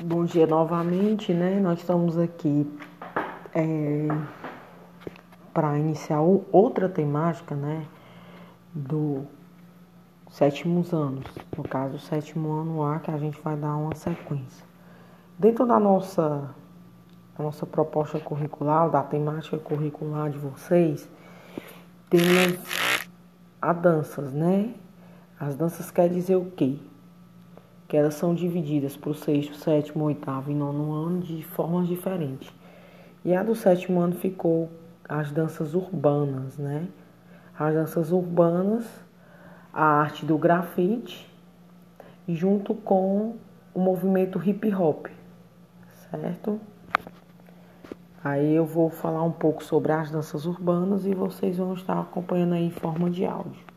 Bom dia novamente, né? Nós estamos aqui é, para iniciar outra temática, né? Do sétimos anos, no caso, o sétimo ano A, que a gente vai dar uma sequência. Dentro da nossa, da nossa proposta curricular, da temática curricular de vocês, temos as danças, né? As danças quer dizer o quê? Que elas são divididas para o sexto, sétimo, oitavo e nono ano de formas diferentes. E a do sétimo ano ficou as danças urbanas, né? As danças urbanas, a arte do grafite, junto com o movimento hip hop, certo? Aí eu vou falar um pouco sobre as danças urbanas e vocês vão estar acompanhando aí em forma de áudio.